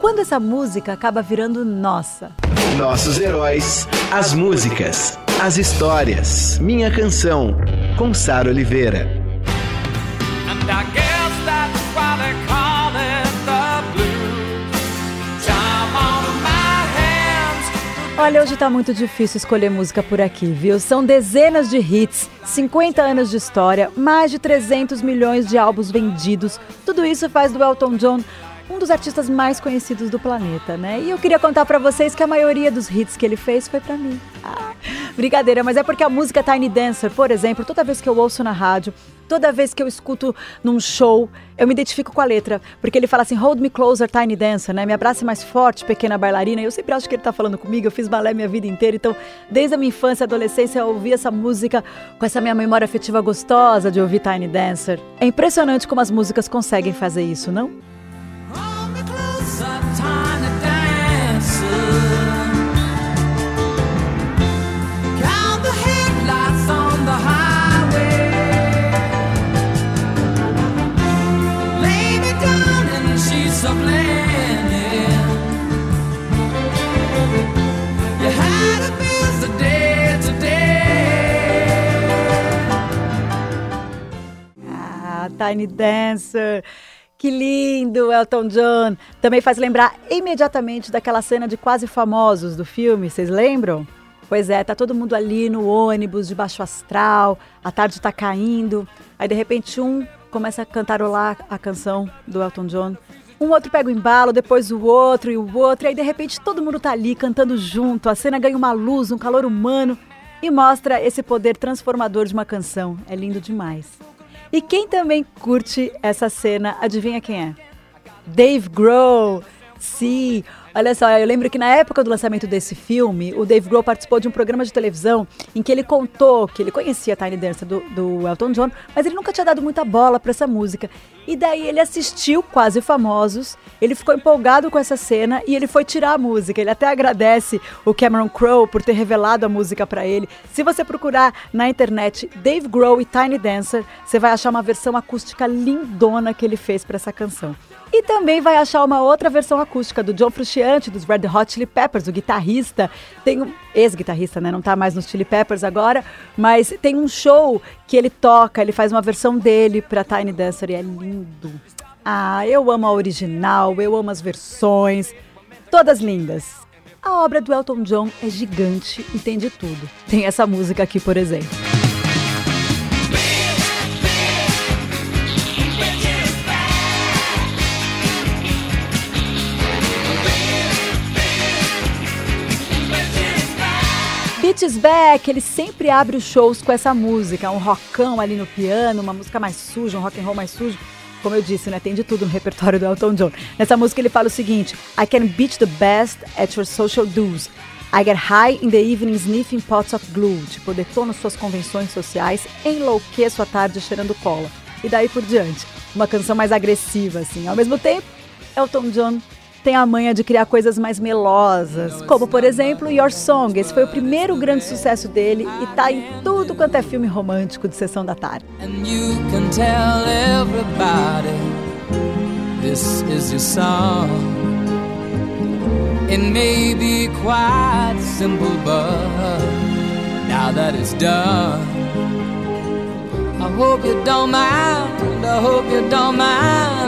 Quando essa música acaba virando nossa? Nossos heróis, as músicas, as histórias. Minha Canção, com Sara Oliveira. Olha, hoje tá muito difícil escolher música por aqui, viu? São dezenas de hits, 50 anos de história, mais de 300 milhões de álbuns vendidos. Tudo isso faz do Elton John um dos artistas mais conhecidos do planeta, né? E eu queria contar para vocês que a maioria dos hits que ele fez foi para mim. Ah, brincadeira, mas é porque a música Tiny Dancer, por exemplo, toda vez que eu ouço na rádio, toda vez que eu escuto num show, eu me identifico com a letra, porque ele fala assim: "Hold me closer, Tiny Dancer", né? Me abrace mais forte, pequena bailarina. Eu sempre acho que ele tá falando comigo. Eu fiz balé minha vida inteira, então desde a minha infância e adolescência eu ouvi essa música com essa minha memória afetiva gostosa de ouvir Tiny Dancer. É impressionante como as músicas conseguem fazer isso, não? Tiny Dancer. Que lindo, Elton John. Também faz lembrar imediatamente daquela cena de Quase Famosos do filme, vocês lembram? Pois é, tá todo mundo ali no ônibus, de baixo astral, a tarde tá caindo. Aí de repente um começa a cantarolar a canção do Elton John. Um outro pega o embalo, depois o outro e o outro, e aí de repente todo mundo tá ali cantando junto. A cena ganha uma luz, um calor humano e mostra esse poder transformador de uma canção. É lindo demais. E quem também curte essa cena, adivinha quem é? Dave Grohl. Sim, olha só, eu lembro que na época do lançamento desse filme, o Dave Grohl participou de um programa de televisão em que ele contou que ele conhecia a Tiny Dancer do, do Elton John, mas ele nunca tinha dado muita bola para essa música. E daí ele assistiu Quase Famosos, ele ficou empolgado com essa cena e ele foi tirar a música. Ele até agradece o Cameron Crowe por ter revelado a música para ele. Se você procurar na internet Dave Grohl e Tiny Dancer, você vai achar uma versão acústica lindona que ele fez para essa canção. E também vai achar uma outra versão acústica do John Frusciante, dos Red Hot Chili Peppers, o guitarrista. Tem um ex-guitarrista, né? Não tá mais nos Chili Peppers agora, mas tem um show que ele toca, ele faz uma versão dele pra Tiny Dancer e é lindo. Ah, eu amo a original, eu amo as versões, todas lindas. A obra do Elton John é gigante e tem de tudo. Tem essa música aqui, por exemplo. Beat Back, ele sempre abre os shows com essa música, um rockão ali no piano, uma música mais suja, um rock and roll mais sujo. Como eu disse, né, tem de tudo no repertório do Elton John. Nessa música ele fala o seguinte: I can beat the best at your social dues. I get high in the evening sniffing pots of glue. Tipo, detono suas convenções sociais, enlouqueço à tarde cheirando cola. E daí por diante. Uma canção mais agressiva, assim. Ao mesmo tempo, Elton John tem a manha de criar coisas mais melosas, como por exemplo Your Song. Esse foi o primeiro grande sucesso dele e tá em tudo quanto é filme romântico de sessão da tarde. This is your song. It may be quite simple, but now that it's done, I hope you don't mind. I hope you don't mind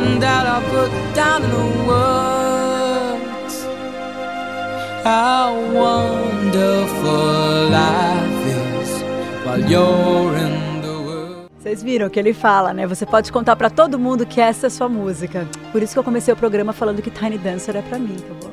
How wonderful life is while you're in. Vocês viram que ele fala, né? Você pode contar para todo mundo que essa é sua música. Por isso que eu comecei o programa falando que Tiny Dancer é para mim, tá bom?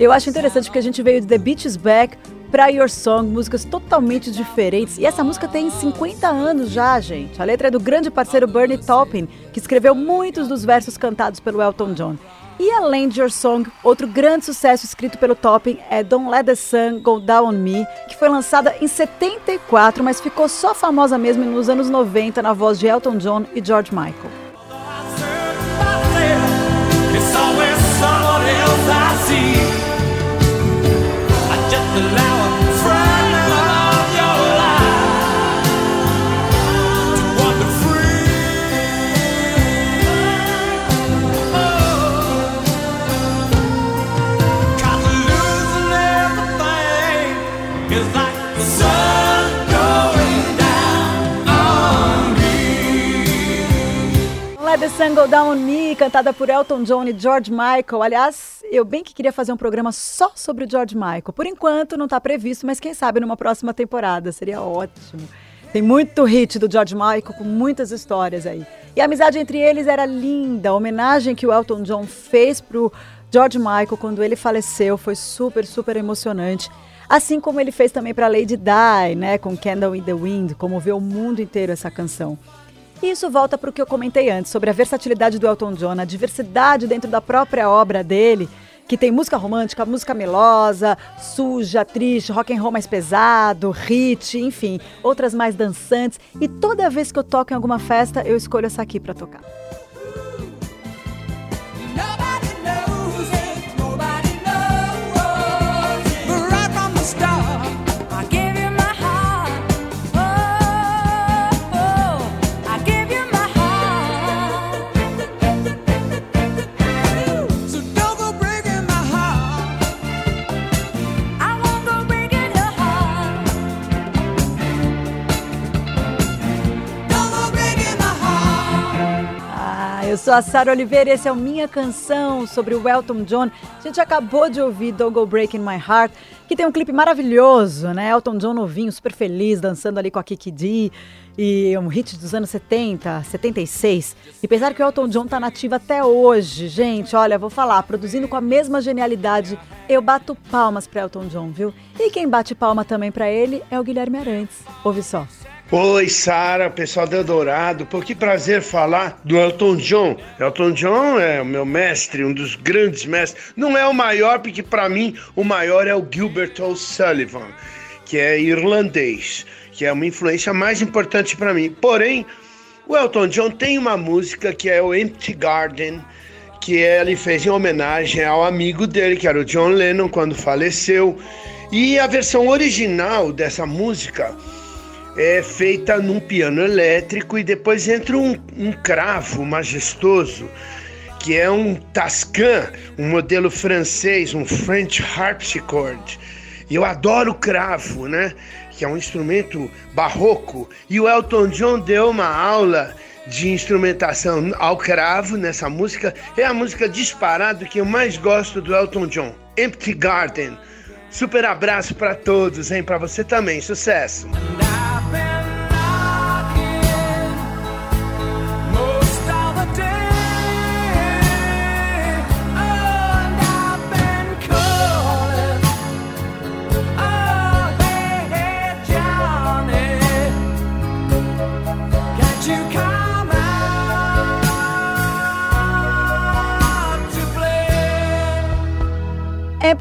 Eu acho interessante porque a gente veio de The Beach is Back para Your Song, músicas totalmente diferentes. E essa música tem 50 anos já, gente. A letra é do grande parceiro Bernie Taupin, que escreveu muitos dos versos cantados pelo Elton John. E além de Your Song, outro grande sucesso escrito pelo Topping é Don't Let the Sun Go Down on Me, que foi lançada em 74, mas ficou só famosa mesmo nos anos 90 na voz de Elton John e George Michael. The Sun Go Down Me, cantada por Elton John e George Michael. Aliás, eu bem que queria fazer um programa só sobre o George Michael. Por enquanto não está previsto, mas quem sabe numa próxima temporada. Seria ótimo. Tem muito hit do George Michael, com muitas histórias aí. E a amizade entre eles era linda. A homenagem que o Elton John fez pro George Michael quando ele faleceu foi super, super emocionante. Assim como ele fez também para Lady Di, né, com Candle in the Wind, comoveu o mundo inteiro essa canção. E isso volta para o que eu comentei antes, sobre a versatilidade do Elton John, a diversidade dentro da própria obra dele, que tem música romântica, música melosa, suja, triste, rock and roll mais pesado, hit, enfim, outras mais dançantes. E toda vez que eu toco em alguma festa, eu escolho essa aqui para tocar. Sou a Sara Oliveira e esse é o Minha Canção sobre o Elton John. A gente acabou de ouvir Don't Go Breaking My Heart, que tem um clipe maravilhoso, né? Elton John novinho, super feliz, dançando ali com a Kiki D. E um hit dos anos 70, 76. E pensar que o Elton John tá nativo até hoje, gente, olha, vou falar, produzindo com a mesma genialidade, eu bato palmas para Elton John, viu? E quem bate palma também para ele é o Guilherme Arantes. Ouve só. Oi, Sara, pessoal do Eldorado. Pô, que prazer falar do Elton John. Elton John é o meu mestre, um dos grandes mestres. Não é o maior, porque para mim o maior é o Gilbert O'Sullivan, que é irlandês, que é uma influência mais importante para mim. Porém, o Elton John tem uma música que é o Empty Garden, que ele fez em homenagem ao amigo dele, que era o John Lennon, quando faleceu. E a versão original dessa música é feita num piano elétrico e depois entra um, um cravo majestoso que é um Tascan, um modelo francês, um French harpsichord. Eu adoro cravo, né? Que é um instrumento barroco. E o Elton John deu uma aula de instrumentação ao cravo nessa música. É a música disparada que eu mais gosto do Elton John, Empty Garden. Super abraço para todos, hein? Para você também. Sucesso.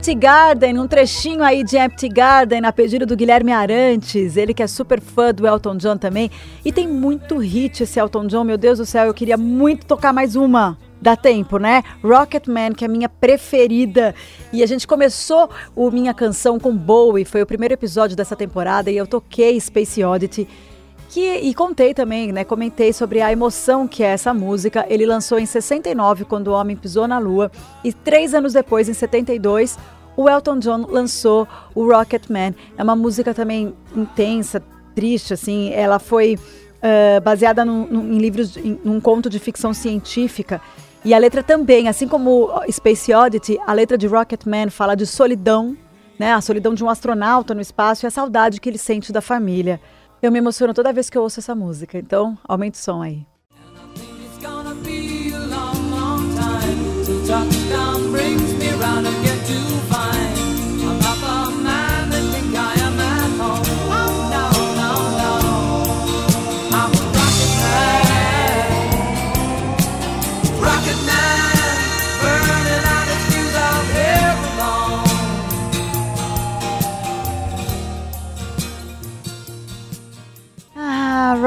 Empty Garden, um trechinho aí de Empty Garden a pedido do Guilherme Arantes, ele que é super fã do Elton John também. E tem muito hit esse Elton John, meu Deus do céu, eu queria muito tocar mais uma. Dá tempo, né? Rocket Man, que é a minha preferida. E a gente começou o Minha Canção com Bowie, foi o primeiro episódio dessa temporada e eu toquei Space Oddity. Que, e contei também, né? Comentei sobre a emoção que é essa música. Ele lançou em 69, quando o homem pisou na lua, e três anos depois, em 72, o Elton John lançou o Rocket Man. É uma música também intensa, triste, assim. Ela foi uh, baseada num, num, em livros, em, num conto de ficção científica. E a letra também, assim como Space Oddity, a letra de Rocket Man fala de solidão, né? A solidão de um astronauta no espaço e a saudade que ele sente da família. Eu me emociono toda vez que eu ouço essa música, então aumente o som aí.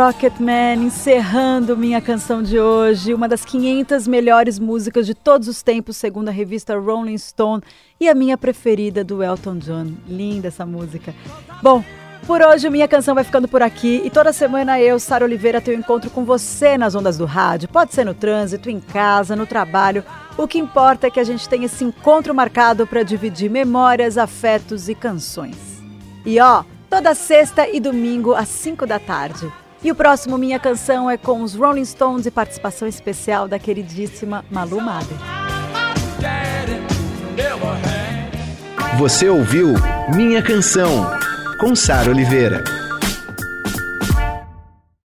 Rocketman, encerrando minha canção de hoje, uma das 500 melhores músicas de todos os tempos, segundo a revista Rolling Stone, e a minha preferida do Elton John. Linda essa música. Bom, por hoje minha canção vai ficando por aqui e toda semana eu, Sara Oliveira, tenho encontro com você nas ondas do rádio. Pode ser no trânsito, em casa, no trabalho. O que importa é que a gente tenha esse encontro marcado para dividir memórias, afetos e canções. E ó, toda sexta e domingo às 5 da tarde. E o próximo Minha Canção é com os Rolling Stones e participação especial da queridíssima Malu Mader. Você ouviu Minha Canção, com Sara Oliveira.